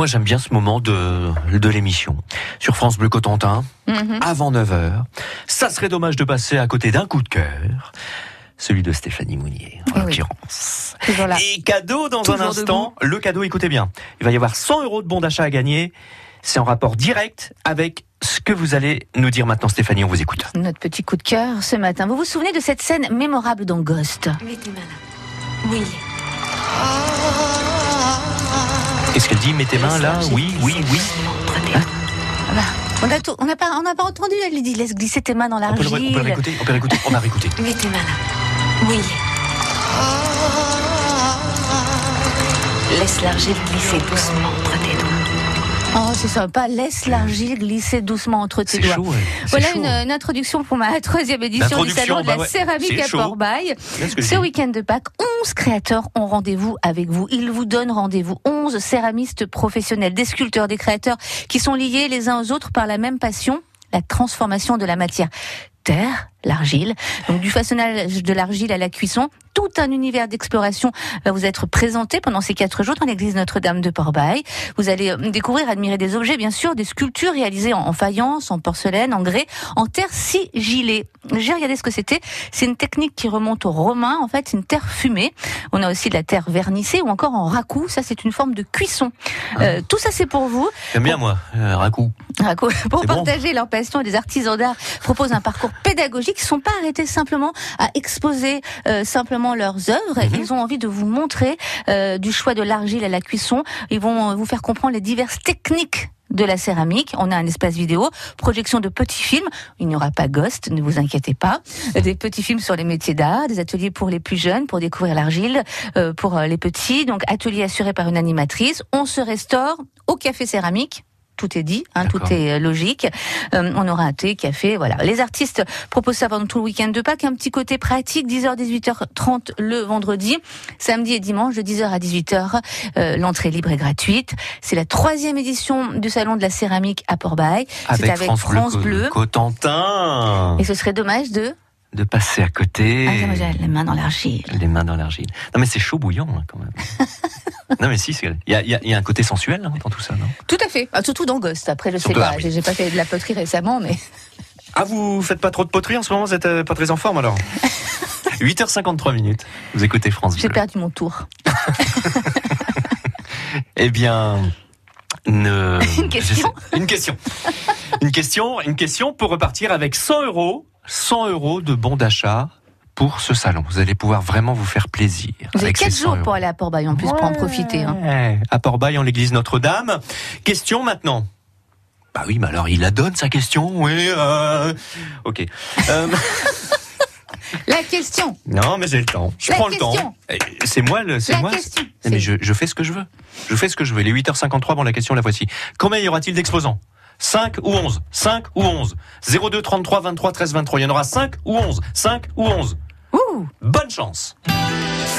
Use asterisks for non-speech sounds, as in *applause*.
moi j'aime bien ce moment de, de l'émission. Sur France Bleu Cotentin, Mhm. avant 9h. Ça serait dommage de passer à côté d'un coup de cœur. Celui de Stéphanie Mounier, en Eh oui. l'occurrence. Et cadeau dans Toujours un instant. Le cadeau, écoutez bien. Il va y avoir 100 euros de bon d'achat à gagner. C'est en rapport direct avec ce que vous allez nous dire maintenant, Stéphanie. On vous écoute. Notre petit coup de cœur ce matin. Vous vous souvenez de cette scène mémorable dans Ghost? Mains là. Oui. Qu'est-ce qu'elle dit Mettez mains là Oui, oui, oui. Bah, On a on n'a pas, on pas entendu. Elle lui dit laisse glisser tes mains dans On peut, le, ré- on peut l'argile. réécouter On peut réécouter On va réécouter. *laughs* Mets tes mains là. Oui. Laisse l'argile glisser doucement entre tes. Oh, c'est sympa. Laisse l'argile glisser doucement entre tes doigts. chaud, ouais. Voilà une, une introduction pour ma *laughs* troisième édition du salon de la bah ouais, céramique à. Port-Bail. Ce week-end de Pâques, 11 créateurs ont rendez-vous avec vous. Ils vous donnent rendez-vous. 11 céramistes professionnels, des sculpteurs, des créateurs qui sont liés les uns aux autres par la même passion, la transformation de la matière. Terre, l'argile, donc du façonnage de l'argile à la cuisson, tout un univers d'exploration va vous être présenté pendant ces quatre jours dans l'église Notre-Dame de Port-Bail. Vous allez euh, découvrir, admirer des objets, bien sûr, des sculptures réalisées en, en faïence, en porcelaine, en grès, en terre sigillée. J'ai regardé ce que c'était. C'est une technique qui remonte aux Romains. En fait, c'est une terre fumée. On a aussi de la terre vernissée ou encore en racoup. Ça, c'est une forme de cuisson. Euh, tout ça, c'est pour vous. J'aime bien, moi. Euh. Raco, pour C'est bon. partager leur passion, les artisans d'art proposent un parcours pédagogique. Ils ne sont pas arrêtés simplement à exposer euh, simplement leurs œuvres. Mhm. Ils ont envie de vous montrer euh, du choix de l'argile à la cuisson. Ils vont euh, vous faire comprendre les diverses techniques de la céramique. On a un espace vidéo, projection de petits films. Il n'y aura pas Ghost, ne vous inquiétez pas. Des petits films sur les métiers d'art, des ateliers pour les plus jeunes, pour découvrir l'argile, euh, pour les petits. Donc atelier assuré par une animatrice. On se restaure au café céramique. Tout est dit, hein, tout est euh, logique. Euh, on aura un thé, café, voilà. Les artistes proposent ça pendant tout le week-end de Pâques. Un petit côté pratique, 10h, 18h30 le vendredi. Samedi et dimanche, de 10h à 18h. Euh, L'entrée libre et gratuite. C'est la troisième édition du Salon de la céramie à Port-Bail. C'est avec France, Bleu. Cotentin. Et ce serait dommage de... De passer à côté. Ah, les mains dans l'argile. Les mains dans l'argile. Non, mais c'est chaud bouillant, hein, quand même. *laughs* non, mais si, c'est- il y y a- il y a un côté sensuel hein, dans tout ça, non? Tout à fait. Ah, surtout dans Ghost. Après, je sais pas. ah oui. J'ai pas fait de la poterie récemment, mais... *laughs* Ah, vous faites pas trop de poterie en ce moment Vous êtes euh, pas très en forme alors? *laughs* 8h53 minutes. Vous écoutez France J'ai perdu mon tour. *laughs* Eh bien, ne- Une question Une question. Une question, une question pour repartir avec 100 euros, 100 euros de bon d'achat pour ce salon. Vous allez pouvoir vraiment vous faire plaisir. Vous avez avec ces 4 100 jours euros. pour aller à Port-Bail en plus, pour en profiter. hein. À Port-Bail, en l'église Notre-Dame. Question maintenant. Bah oui, mais alors il la donne sa question. Oui. Euh... Ok. Euh, *laughs* La question non, mais j'ai le temps. Je La prends le temps. Eh, C'est moi le. C'est moi. question Eh, Mais je, je fais ce que je veux. Je fais ce que je veux. Les 8h53, bon, la question, la voici. Combien y aura-t-il d'exposants? 5 ou 11 5 ou 11 02 33 23 13 23. Il y en aura 5 ou 11 5 ou 11 Ouh. Bonne chance